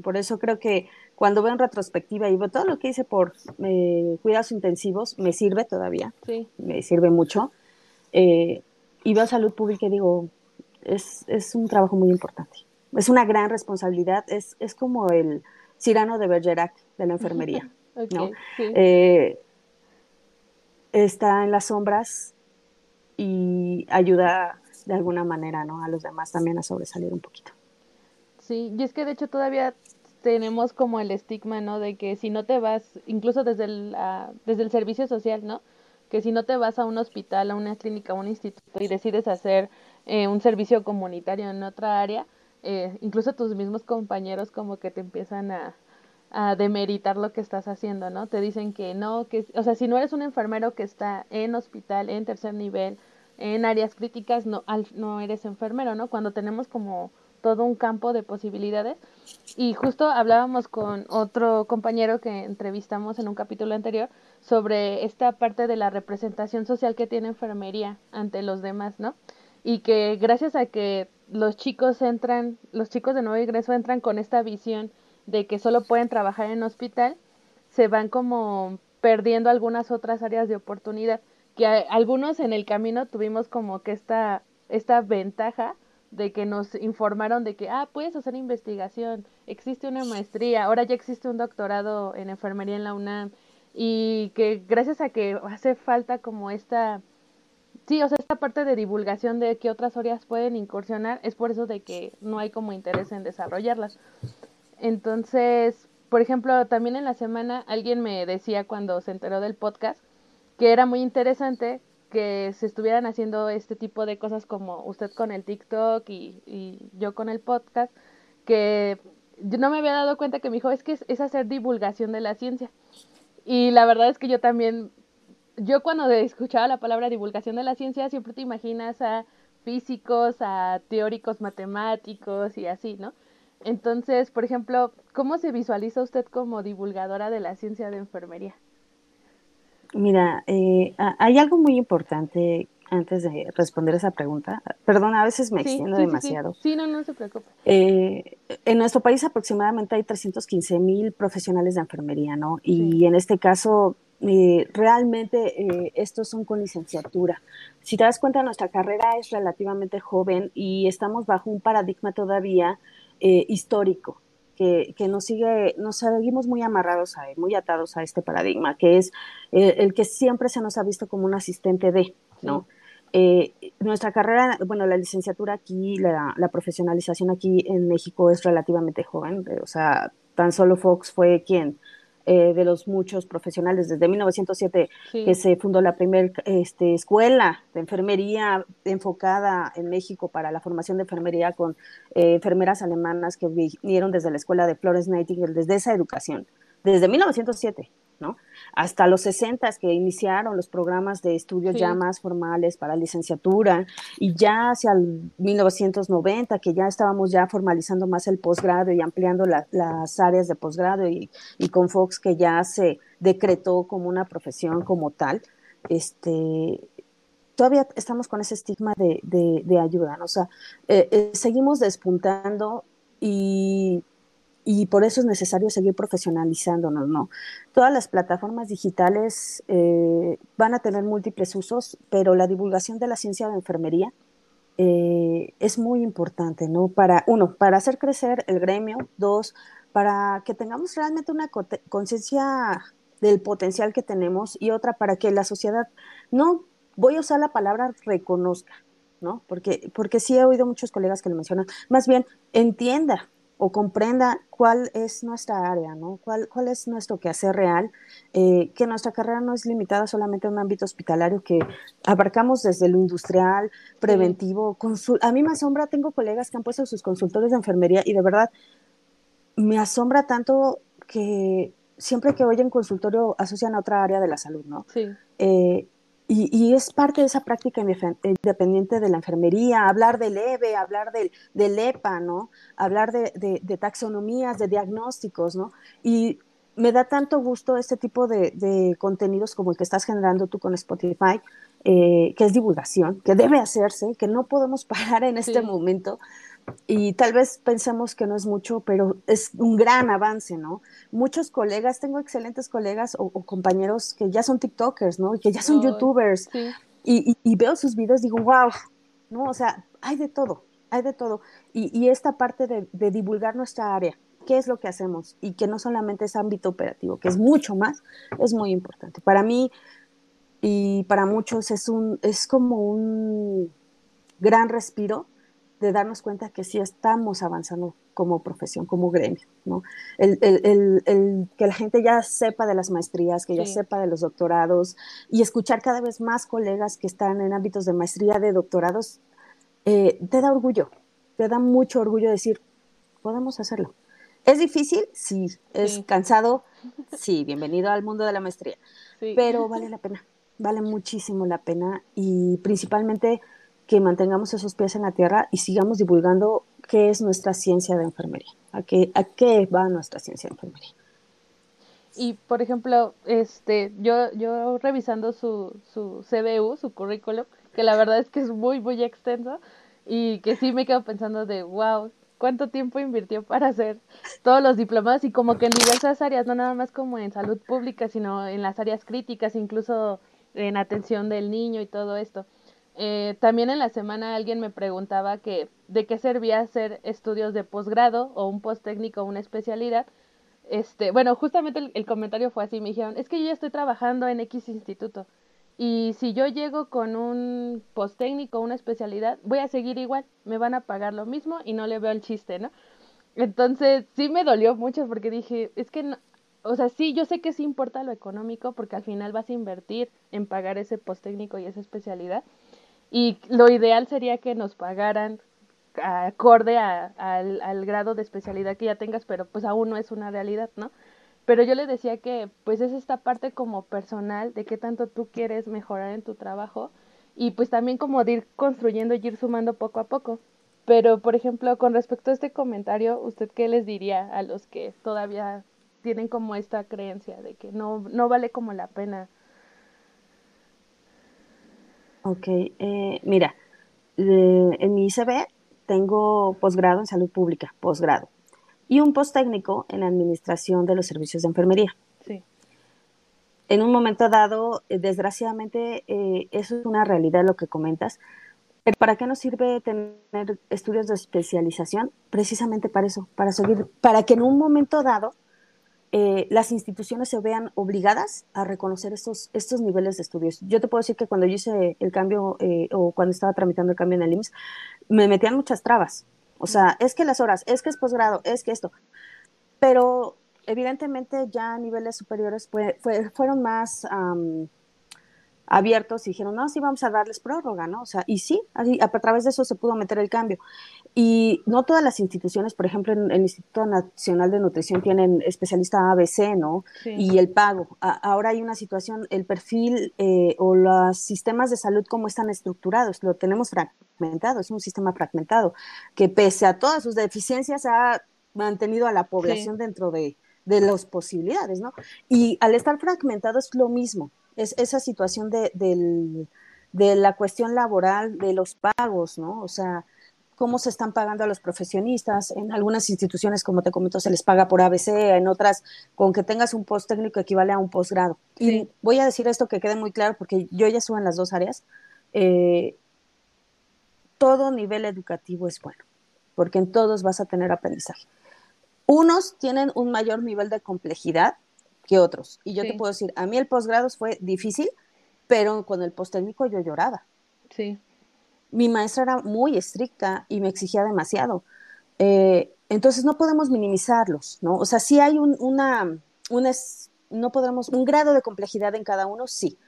Por eso creo que cuando veo en retrospectiva y veo todo lo que hice por eh, cuidados intensivos, me sirve todavía, sí. me sirve mucho. Eh, y veo salud pública y digo, es, es, un trabajo muy importante. Es una gran responsabilidad, es, es como el Cirano de Bergerac de la enfermería. ¿no? Eh, está en las sombras, y ayuda de alguna manera ¿no? a los demás también a sobresalir un poquito.
Sí, y es que de hecho todavía tenemos como el estigma, ¿no? De que si no te vas, incluso desde el, desde el servicio social, ¿no? Que si no te vas a un hospital, a una clínica, a un instituto y decides hacer eh, un servicio comunitario en otra área, eh, incluso tus mismos compañeros como que te empiezan a, a demeritar lo que estás haciendo, ¿no? Te dicen que no, que, o sea, si no eres un enfermero que está en hospital, en tercer nivel, en áreas críticas, no, no eres enfermero, ¿no? Cuando tenemos como todo un campo de posibilidades. Y justo hablábamos con otro compañero que entrevistamos en un capítulo anterior sobre esta parte de la representación social que tiene enfermería ante los demás, ¿no? Y que gracias a que los chicos entran, los chicos de nuevo ingreso entran con esta visión de que solo pueden trabajar en hospital, se van como perdiendo algunas otras áreas de oportunidad, que algunos en el camino tuvimos como que esta, esta ventaja de que nos informaron de que, ah, puedes hacer investigación, existe una maestría, ahora ya existe un doctorado en enfermería en la UNAM, y que gracias a que hace falta como esta Sí, o sea, esta parte de divulgación de qué otras áreas pueden incursionar es por eso de que no hay como interés en desarrollarlas. Entonces, por ejemplo, también en la semana alguien me decía cuando se enteró del podcast que era muy interesante que se estuvieran haciendo este tipo de cosas como usted con el TikTok y, yo con el podcast, que yo no me había dado cuenta que me dijo, es que es hacer divulgación de la ciencia. Y la verdad es que yo también yo cuando escuchaba la palabra divulgación de la ciencia siempre te imaginas a físicos, a teóricos matemáticos y así, ¿no? Entonces, por ejemplo, ¿cómo se visualiza usted como divulgadora de la ciencia de enfermería?
Mira, eh, hay algo muy importante antes de responder esa pregunta. Perdón, a veces me extiendo demasiado.
Sí, no, no se preocupe.
Eh, en nuestro país aproximadamente hay 315 mil profesionales de enfermería, ¿no? Y en este caso, eh, realmente eh, estos son con licenciatura. Si te das cuenta, nuestra carrera es relativamente joven y estamos bajo un paradigma todavía eh, histórico. Que, que, nos sigue, nos seguimos muy amarrados a muy atados a este paradigma, que es el que siempre se nos ha visto como un asistente de, ¿no? nuestra carrera, bueno, la licenciatura aquí, la, la, profesionalización aquí en México es relativamente joven, o sea, tan solo Fox fue quien eh, de los muchos profesionales. Desde 1907 que se fundó la primera este, escuela de enfermería enfocada en México para la formación de enfermería con eh, enfermeras alemanas que vinieron desde la escuela de Florence Nightingale, desde esa educación, desde 1907. ¿No? Hasta los 60 que iniciaron los programas de estudios ya más formales para licenciatura y ya hacia el 1990 que ya estábamos ya formalizando más el posgrado y ampliando las áreas de posgrado y, con Fox que ya se decretó como una profesión como tal, este, todavía estamos con ese estigma de, ayuda, o sea, eh, eh, seguimos despuntando y y por eso es necesario seguir profesionalizándonos, ¿no? Todas las plataformas digitales eh, van a tener múltiples usos, pero la divulgación de la ciencia de enfermería eh, es muy importante, ¿no? Para, uno, para hacer crecer el gremio, dos, para que tengamos realmente una conciencia del potencial que tenemos y otra, para que la sociedad, no voy a usar la palabra reconozca, ¿no? Porque, porque sí he oído muchos colegas que lo mencionan, más bien entienda o comprenda cuál es nuestra área, ¿no? cuál, cuál es nuestro quehacer real, eh, que nuestra carrera no es limitada solamente a un ámbito hospitalario, que abarcamos desde lo industrial, preventivo, a mí me asombra, tengo colegas que han puesto sus consultores de enfermería y de verdad me asombra tanto que siempre que oyen consultorio asocian a otra área de la salud, ¿no?
Sí.
Eh, y, es parte de esa práctica independiente de la enfermería, hablar del EVE, hablar del, del EPA, ¿no? Hablar de, de, taxonomías, de diagnósticos, ¿no? Y me da tanto gusto este tipo de, contenidos como el que estás generando tú con Spotify, eh, que es divulgación, que debe hacerse, que no podemos parar en este momento, y tal vez pensemos que no es mucho, pero es un gran avance, ¿no? Muchos colegas, tengo excelentes colegas o, compañeros que ya son TikTokers, ¿no? Y que ya son YouTubers. Y, veo sus videos, digo, wow, ¿no? O sea, hay de todo, hay de todo. Y, esta parte de, de, divulgar nuestra área, qué es lo que hacemos y que no solamente es ámbito operativo, que es mucho más, es muy importante. Para mí y para muchos es, un, es como un gran respiro de darnos cuenta que sí estamos avanzando como profesión, como gremio, ¿no? El, que la gente ya sepa de las maestrías, que ya sepa de los doctorados y escuchar cada vez más colegas que están en ámbitos de maestría, de doctorados, eh, te da orgullo, te da mucho orgullo decir, podemos hacerlo. ¿Es difícil? Sí. ¿Es cansado? Sí, bienvenido al mundo de la maestría. Pero vale la pena, vale muchísimo la pena y principalmente que mantengamos esos pies en la tierra y sigamos divulgando qué es nuestra ciencia de enfermería, a qué, a qué va nuestra ciencia de enfermería.
Y por ejemplo, este, yo, yo revisando su, su CBU, su currículum, que la verdad es que es muy, muy extenso, y que sí me quedo pensando de, wow, cuánto tiempo invirtió para hacer todos los diplomados y como que en diversas áreas, no nada más como en salud pública, sino en las áreas críticas, incluso en atención del niño y todo esto. Eh, también en la semana alguien me preguntaba que de qué servía hacer estudios de posgrado o un posttécnico o una especialidad. Este, bueno, justamente el, comentario fue así, me dijeron, es que yo ya estoy trabajando en X instituto y si yo llego con un posttécnico, una especialidad, voy a seguir igual, me van a pagar lo mismo y no le veo el chiste, ¿no? Entonces sí me dolió mucho porque dije, es que no, o sea, sí, yo sé que sí importa lo económico porque al final vas a invertir en pagar ese posttécnico y esa especialidad, y lo ideal sería que nos pagaran acorde al, al grado de especialidad que ya tengas, pero pues aún no es una realidad, ¿no? Pero yo le decía que pues es esta parte como personal de qué tanto tú quieres mejorar en tu trabajo y pues también como de ir construyendo y ir sumando poco a poco. Pero, por ejemplo, con respecto a este comentario, ¿usted qué les diría a los que todavía tienen como esta creencia de que no, no vale como la pena
Ok, eh, mira, en mi ICB tengo posgrado en salud pública, posgrado, y un posttécnico en administración de los servicios de enfermería. Sí. En un momento dado, eh, desgraciadamente, eh, eso es una realidad lo que comentas. ¿Para qué nos sirve tener estudios de especialización? Precisamente para eso, para seguir, para que en un momento dado eh, las instituciones se vean obligadas a reconocer estos, estos niveles de estudios. Yo te puedo decir que cuando yo hice el cambio eh, o cuando estaba tramitando el cambio en el IMSS, me metían muchas trabas. O sea, es que las horas, es que es posgrado, es que esto. Pero evidentemente ya niveles superiores fueron más abiertos y dijeron, no, sí, vamos a darles prórroga, ¿no? O sea, y sí, a, través de eso se pudo meter el cambio. Y no todas las instituciones, por ejemplo, en el Instituto Nacional de Nutrición tienen especialista ABC, ¿no? Y el pago. ahora hay una situación, el perfil eh, o los sistemas de salud, ¿cómo están estructurados? Lo tenemos fragmentado, es un sistema fragmentado, que pese a todas sus deficiencias ha mantenido a la población dentro de, de las posibilidades, ¿no? Y al estar fragmentado es lo mismo es esa situación de, de la cuestión laboral, de los pagos, ¿no? O sea, cómo se están pagando a los profesionistas. En algunas instituciones, como te comento, se les paga por ABC, en otras, con que tengas un post técnico equivale a un posgrado. Y voy a decir esto que quede muy claro, porque yo ya estuve en las dos áreas. Eh, todo nivel educativo es bueno, porque en todos vas a tener aprendizaje. Unos tienen un mayor nivel de complejidad que otros. Y yo te puedo decir, a mí el posgrado fue difícil, pero con el postécnico yo lloraba. Sí. Mi maestra era muy estricta y me exigía demasiado. Eh, entonces no podemos minimizarlos, ¿no? O sea, si hay un, una, no podemos, un grado de complejidad en cada uno, sí.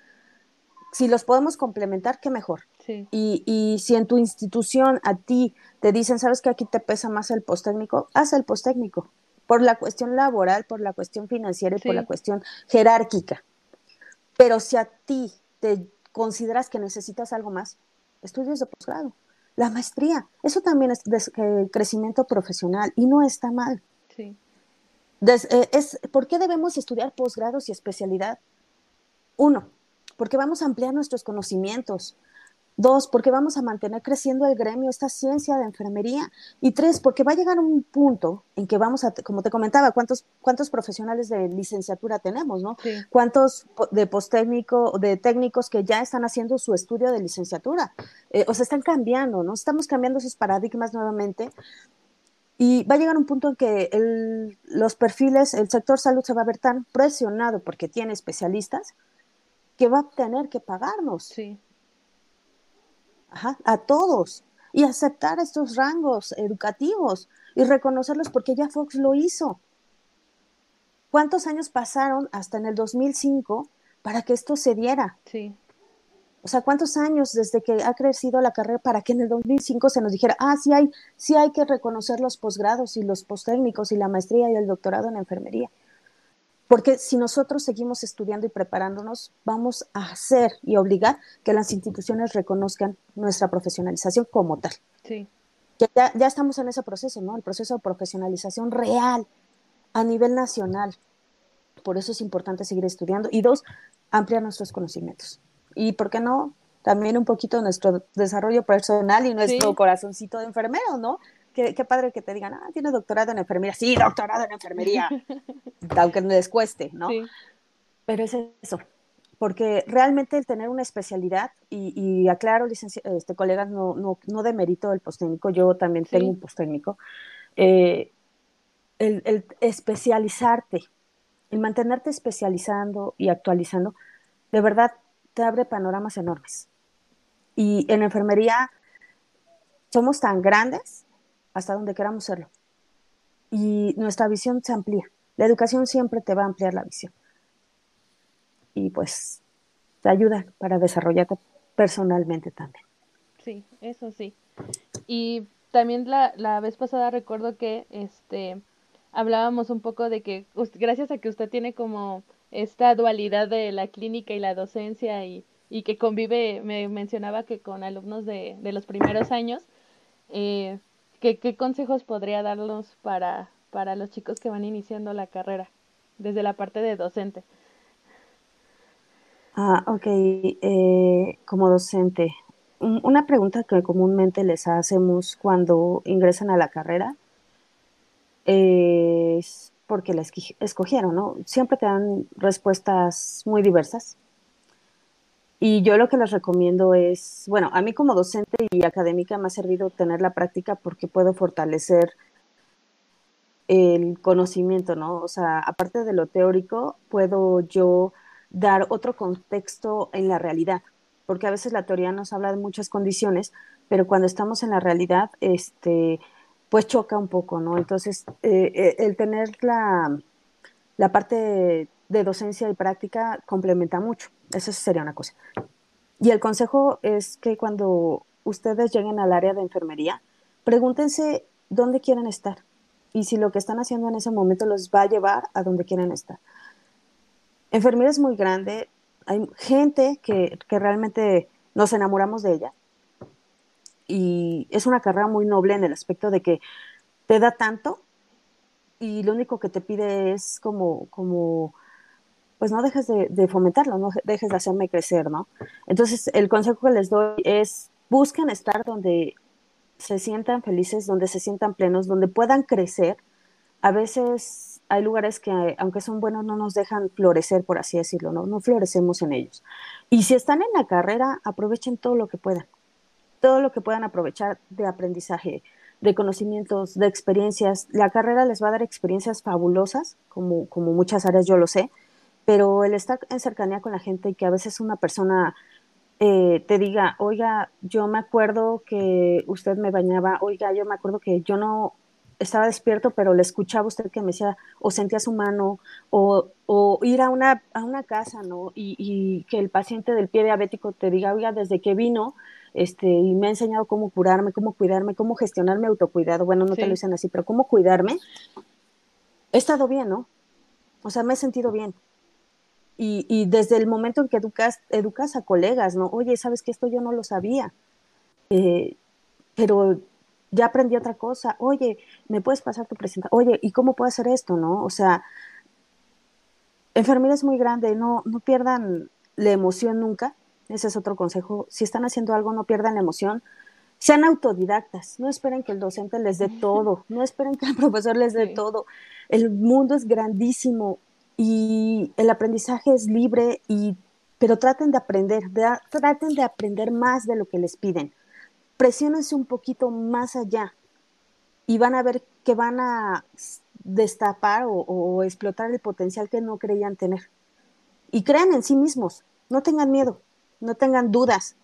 Si los podemos complementar, qué mejor. Sí. Y, y, si en tu institución a ti te dicen, sabes que aquí te pesa más el postécnico, haz el postécnico por la cuestión laboral, por la cuestión financiera y por la cuestión jerárquica. Pero si a ti te consideras que necesitas algo más, estudios de posgrado, la maestría, eso también es crecimiento profesional y no está mal. Sí. Eh, es, ¿Por qué debemos estudiar posgrados y especialidad? Uno, porque vamos a ampliar nuestros conocimientos. Dos, porque vamos a mantener creciendo el gremio, esta ciencia de enfermería. Y tres, porque va a llegar un punto en que vamos a, como te comentaba, cuántos, cuántos profesionales de licenciatura tenemos, ¿no? Cuántos de posttécnico, de técnicos que ya están haciendo su estudio de licenciatura. Eh, o sea, están cambiando, ¿no? Estamos cambiando esos paradigmas nuevamente. Y va a llegar un punto en que el, los perfiles, el sector salud se va a ver tan presionado porque tiene especialistas que va a tener que pagarnos. Sí a todos y aceptar estos rangos educativos y reconocerlos porque ya Fox lo hizo. ¿Cuántos años pasaron hasta en el 2005 para que esto se diera? Sí. O sea, ¿cuántos años desde que ha crecido la carrera para que en el 2005 se nos dijera, ah, sí hay, sí hay que reconocer los posgrados y los posttécnicos y la maestría y el doctorado en enfermería? Porque si nosotros seguimos estudiando y preparándonos, vamos a hacer y obligar que las instituciones reconozcan nuestra profesionalización como tal. Sí. ya, ya estamos en ese proceso, ¿no? El proceso de profesionalización real a nivel nacional. Por eso es importante seguir estudiando. Y dos, ampliar nuestros conocimientos. Y, ¿por qué no? también un poquito nuestro desarrollo personal y nuestro corazoncito de enfermero, ¿no? Qué, qué, padre que te digan, ah, tienes doctorado en enfermería. Sí, doctorado en enfermería, aunque les cueste, ¿no? Pero es eso, porque realmente el tener una especialidad, y, aclaro, este, colegas, no, no, no demerito el postécnico, yo también tengo un postécnico, eh, el, el, especializarte, el mantenerte especializando y actualizando, de verdad te abre panoramas enormes. Y en enfermería somos tan grandes hasta donde queramos serlo. Y nuestra visión se amplía. La educación siempre te va a ampliar la visión y pues te ayuda para desarrollarte personalmente también.
Sí, eso sí. Y también la, la vez pasada recuerdo que este hablábamos un poco de que gracias a que usted tiene como esta dualidad de la clínica y la docencia y, y que convive, me mencionaba que con alumnos de, de los primeros años, eh, ¿qué, ¿qué consejos podría darnos para, para los chicos que van iniciando la carrera desde la parte de docente?
Ah, ok. Eh, como docente, una pregunta que comúnmente les hacemos cuando ingresan a la carrera es porque la escogieron, ¿no? Siempre te dan respuestas muy diversas. Y yo lo que les recomiendo es, bueno, a mí como docente y académica me ha servido tener la práctica porque puedo fortalecer el conocimiento, ¿no? O sea, aparte de lo teórico, puedo yo dar otro contexto en la realidad, porque a veces la teoría nos habla de muchas condiciones, pero cuando estamos en la realidad, este, pues choca un poco, ¿no? Entonces, eh, eh, el tener la, la parte de, docencia y práctica complementa mucho, eso sería una cosa. Y el consejo es que cuando ustedes lleguen al área de enfermería, pregúntense dónde quieren estar. Y si lo que están haciendo en ese momento los va a llevar a donde quieren estar. Enfermería es muy grande, hay gente que, realmente nos enamoramos de ella. Y es una carrera muy noble en el aspecto de que te da tanto y lo único que te pide es como, como pues no dejes de, fomentarlo, no dejes de hacerme crecer, ¿no? Entonces, el consejo que les doy es busquen estar donde se sientan felices, donde se sientan plenos, donde puedan crecer. A veces hay lugares que, aunque son buenos, no nos dejan florecer, por así decirlo, ¿no? No florecemos en ellos. Y si están en la carrera, aprovechen todo lo que puedan, todo lo que puedan aprovechar de aprendizaje, de conocimientos, de experiencias. La carrera les va a dar experiencias fabulosas, como, como muchas áreas yo lo sé, pero el estar en cercanía con la gente y que a veces una persona eh, te diga, oiga, yo me acuerdo que usted me bañaba, oiga, yo me acuerdo que yo no estaba despierto, pero le escuchaba usted que me decía, o sentía su mano, o, o ir a una, a una casa, ¿no? Y, y, que el paciente del pie diabético te diga, oiga, desde que vino, este, y me ha enseñado cómo curarme, cómo cuidarme, cómo gestionar mi autocuidado, bueno, no te lo dicen así, pero cómo cuidarme, he estado bien, ¿no? O sea, me he sentido bien. Y, y desde el momento en que educas, educas a colegas, ¿no? Oye, ¿sabes que esto yo no lo sabía? Eh, pero ya aprendí otra cosa, oye, ¿me puedes pasar tu presentación? Oye, ¿y cómo puedo hacer esto, no? O sea, enfermedad es muy grande, no, no pierdan la emoción nunca, ese es otro consejo, si están haciendo algo, no pierdan la emoción, sean autodidactas, no esperen que el docente les dé todo, no esperen que el profesor les dé todo, el mundo es grandísimo y el aprendizaje es libre y pero traten de aprender, traten de aprender más de lo que les piden presionense un poquito más allá y van a ver que van a destapar o, explotar el potencial que no creían tener. Y crean en sí mismos, no tengan miedo, no tengan dudas.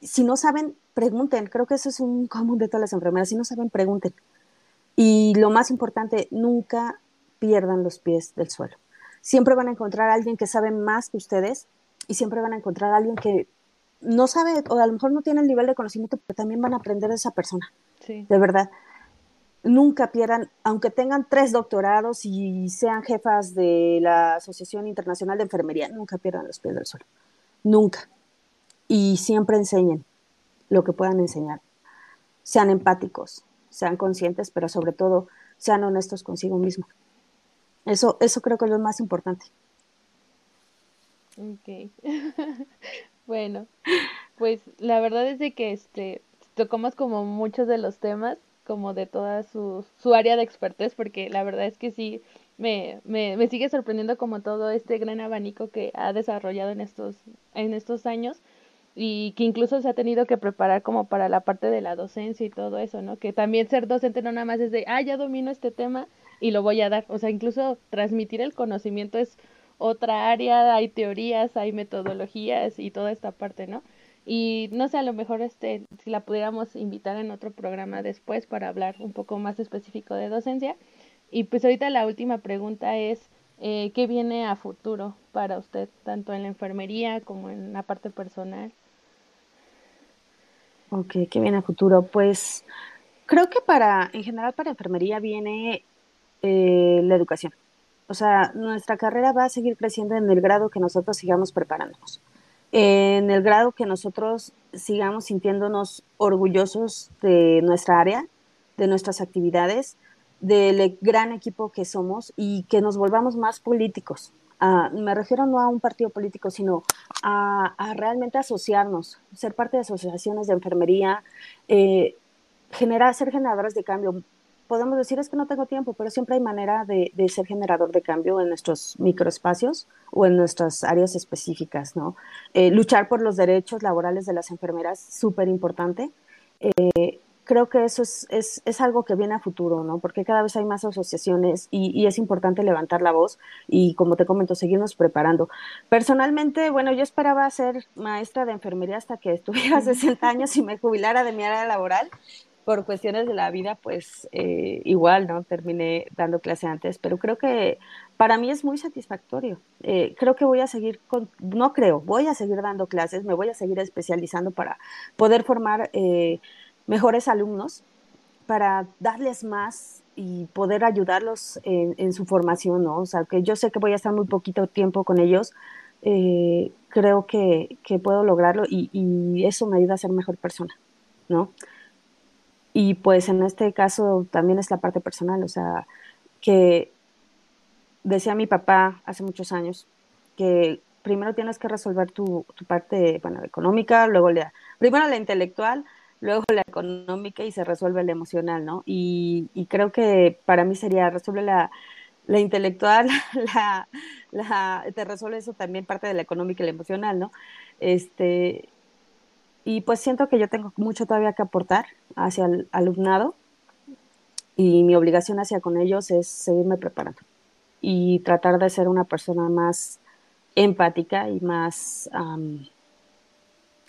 Si no saben, pregunten. Creo que eso es un común de todas las enfermeras. Si no saben, pregunten. Y lo más importante, nunca pierdan los pies del suelo. Siempre van a encontrar a alguien que sabe más que ustedes y siempre van a encontrar a alguien que no sabe o a lo mejor no tiene el nivel de conocimiento, pero también van a aprender de esa persona. Sí. De verdad. Nunca pierdan, aunque tengan tres doctorados y sean jefas de la Asociación Internacional de Enfermería, nunca pierdan los pies del suelo. Nunca. Y siempre enseñen lo que puedan enseñar. Sean empáticos, sean conscientes, pero sobre todo sean honestos consigo mismos. Eso, eso creo que es lo más importante.
Ok. Bueno, Pues la verdad es de que este tocamos como muchos de los temas, como de toda su, su área de expertez, porque la verdad es que sí, me, me, me sigue sorprendiendo como todo este gran abanico que ha desarrollado en estos, en estos años y que incluso se ha tenido que preparar como para la parte de la docencia y todo eso, ¿no? Que también ser docente no nada más es de, ah, ya domino este tema y lo voy a dar, o sea, incluso transmitir el conocimiento es otra área, hay teorías, hay metodologías y toda esta parte, ¿no? Y no sé, a lo mejor este, si la pudiéramos invitar en otro programa después para hablar un poco más específico de docencia. Y pues ahorita la última pregunta es, eh, ¿qué viene a futuro para usted, tanto en la enfermería como en la parte personal?
Ok, ¿qué viene a futuro? Pues creo que para, en general para enfermería viene eh, la educación. O sea, nuestra carrera va a seguir creciendo en el grado que nosotros sigamos preparándonos, en el grado que nosotros sigamos sintiéndonos orgullosos de nuestra área, de nuestras actividades, del e, gran equipo que somos y que nos volvamos más políticos. Uh, me refiero no a un partido político, sino a, a, realmente asociarnos, ser parte de asociaciones de enfermería, eh, generar, ser generadores de cambio. Podemos decir es que no tengo tiempo, pero siempre hay manera de, de ser generador de cambio en nuestros microespacios o en nuestras áreas específicas, ¿no? Eh, luchar por los derechos laborales de las enfermeras, súper importante. Eh, creo que eso es, es, es, algo que viene a futuro, ¿no? Porque cada vez hay más asociaciones y, y, es importante levantar la voz y, como te comento, seguirnos preparando. Personalmente, bueno, yo esperaba ser maestra de enfermería hasta que estuviera 60 años y me jubilara de mi área laboral. Por cuestiones de la vida, pues eh, igual, ¿no? Terminé dando clase antes, pero creo que para mí es muy satisfactorio. Eh, creo que voy a seguir, con, no creo, voy a seguir dando clases, me voy a seguir especializando para poder formar... Eh, mejores alumnos para darles más y poder ayudarlos en, su formación, ¿no? O sea, que yo sé que voy a estar muy poquito tiempo con ellos, eh, creo que, puedo lograrlo y, eso me ayuda a ser mejor persona, ¿no? Y pues en este caso también es la parte personal, o sea, que decía mi papá hace muchos años que primero tienes que resolver tu, parte, bueno, económica, luego la, primero la intelectual, luego la económica y se resuelve la emocional, ¿no? Y, y creo que para mí sería, resuelve la, la intelectual, la, la, te resuelve eso también parte de la económica y la emocional, ¿no? Este, y pues siento que yo tengo mucho todavía que aportar hacia el alumnado y mi obligación hacia con ellos es seguirme preparando y tratar de ser una persona más empática y más um,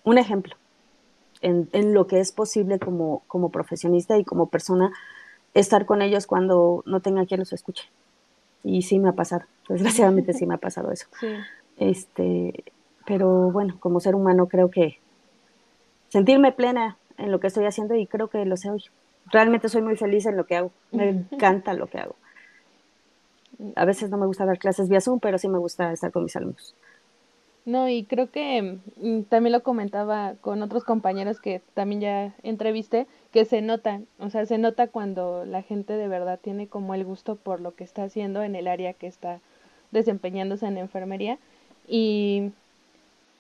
un ejemplo en, en, lo que es posible como, como profesionista y como persona estar con ellos cuando no tenga quien los escuche. Y sí me ha pasado, desgraciadamente sí me ha pasado eso. Sí. Este, pero bueno, como ser humano creo que sentirme plena en lo que estoy haciendo y creo que lo sé hoy. Realmente soy muy feliz en lo que hago, me encanta lo que hago. A veces no me gusta dar clases vía Zoom, pero sí me gusta estar con mis alumnos.
No, y creo que mm, también lo comentaba con otros compañeros que también ya entrevisté, que se nota, o sea, se nota cuando la gente de verdad tiene como el gusto por lo que está haciendo en el área que está desempeñándose en enfermería. Y,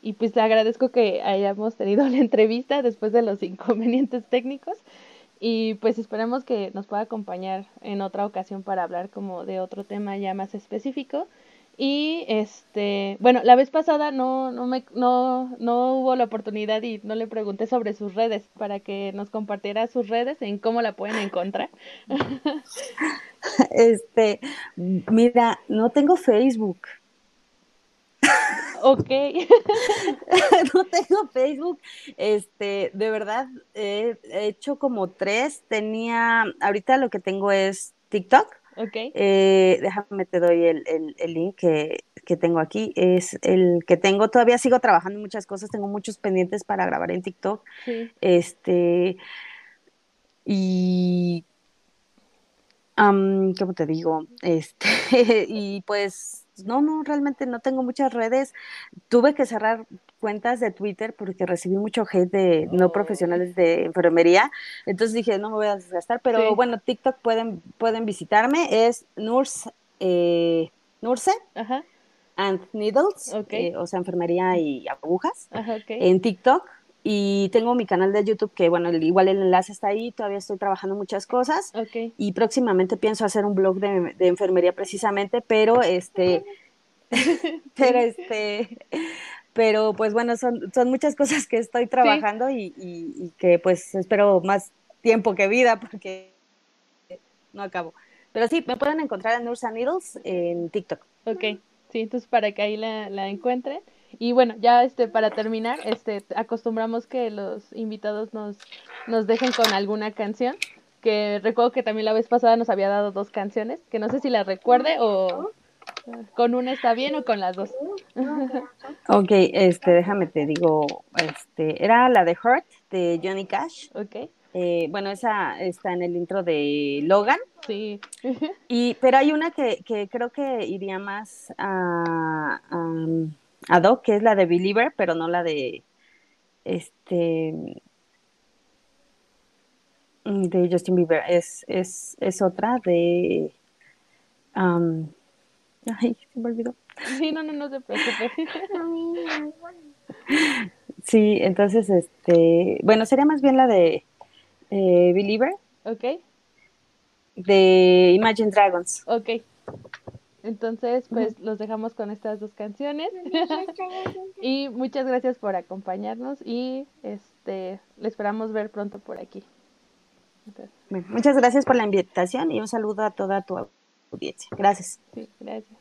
y pues te agradezco que hayamos tenido la entrevista después de los inconvenientes técnicos. Y pues esperamos que nos pueda acompañar en otra ocasión para hablar como de otro tema ya más específico. Y este, bueno, la vez pasada no, no, me, no, no hubo la oportunidad y no le pregunté sobre sus redes para que nos compartiera sus redes en cómo la pueden encontrar.
Este, mira, no tengo Facebook.
Ok.
no tengo Facebook. Este, de verdad, he hecho como tres. Tenía, ahorita lo que tengo es TikTok.
Ok.
Eh, déjame, te doy el, el, el link que, que, tengo aquí. Es el que tengo, todavía sigo trabajando en muchas cosas, tengo muchos pendientes para grabar en TikTok.
Sí.
Este, y, um, ¿cómo te digo? Este, y pues, no, no, realmente no tengo muchas redes. Tuve que cerrar cuentas de Twitter porque recibí mucho hate de no oh. profesionales de enfermería. Entonces dije, no me voy a desgastar, pero sí. bueno, TikTok pueden, pueden visitarme, es Nurse, eh, Nurse
Ajá.
and Needles,
okay.
eh, o sea, enfermería y agujas,
Ajá, okay.
en TikTok. Y tengo mi canal de YouTube que, bueno, igual el enlace está ahí, todavía estoy trabajando muchas cosas y próximamente pienso hacer un blog de, de enfermería precisamente, pero este, pero este, pero pues bueno, son, son muchas cosas que estoy trabajando y, y- y que pues espero más tiempo que vida porque no acabo. Pero sí, me pueden encontrar en Nurse and Needles en TikTok.
Ok, sí, entonces para que ahí la, la encuentren. Y bueno, ya este, para terminar, este, acostumbramos que los invitados nos, nos dejen con alguna canción. Que recuerdo que también la vez pasada nos había dado dos canciones, que no sé si las recuerde o con una está bien o con las dos.
Ok, este, déjame te digo, este, era la de Hurt de Johnny Cash.
Ok,
Eh, bueno, esa está en el intro de Logan.
sí.
Y, pero hay una que, que creo que iría más a, a, a Doc, que es la de Believer, pero no la de este de Justin Bieber. Es, es, es otra de am, ay, se me olvidó.
Sí, no, no, no se preocupe.
Sí, entonces este, bueno, sería más bien la de eh, Believer
Ok,
de Imagine Dragons.
ok. Entonces, pues los dejamos con estas dos canciones. Y muchas gracias por acompañarnos y este le esperamos ver pronto por aquí. Entonces,
Bueno, muchas gracias por la invitación y un saludo a toda tu audiencia. Gracias.
sí, gracias.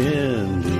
in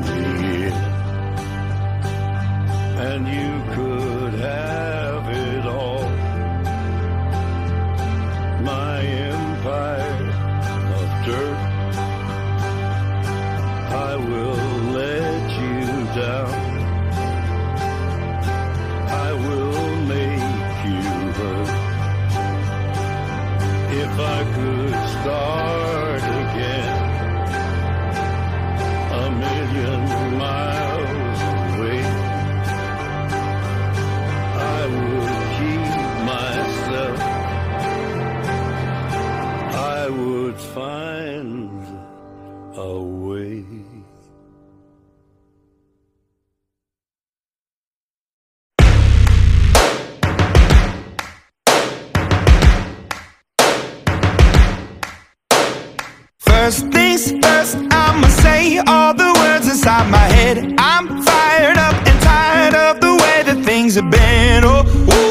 And you could
First things first, I'ma say all the words inside my head. I'm fired up and tired of the way that things have been. Oh, ooh,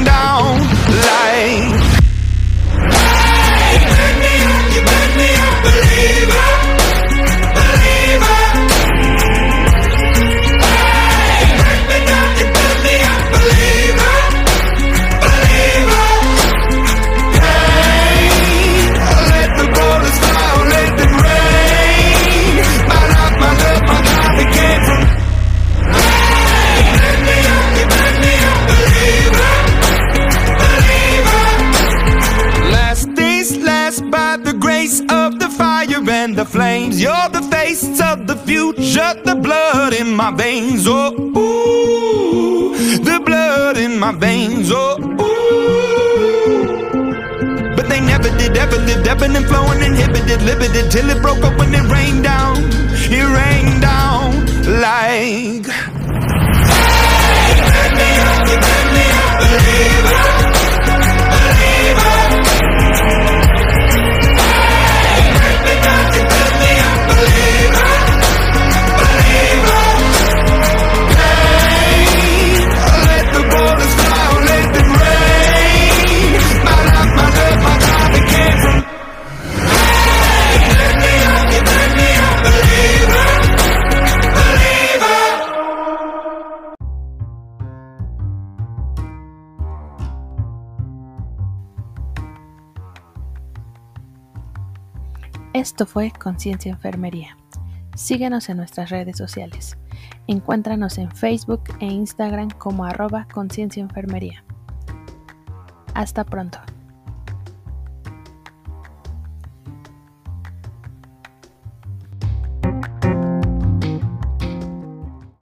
and flowing, inhibited, limited, till it broke up when it
Esto fue Conciencia Enfermería. Síguenos en nuestras redes sociales. Encuéntranos en Facebook e Instagram como arroba Conciencia Enfermería. Hasta pronto.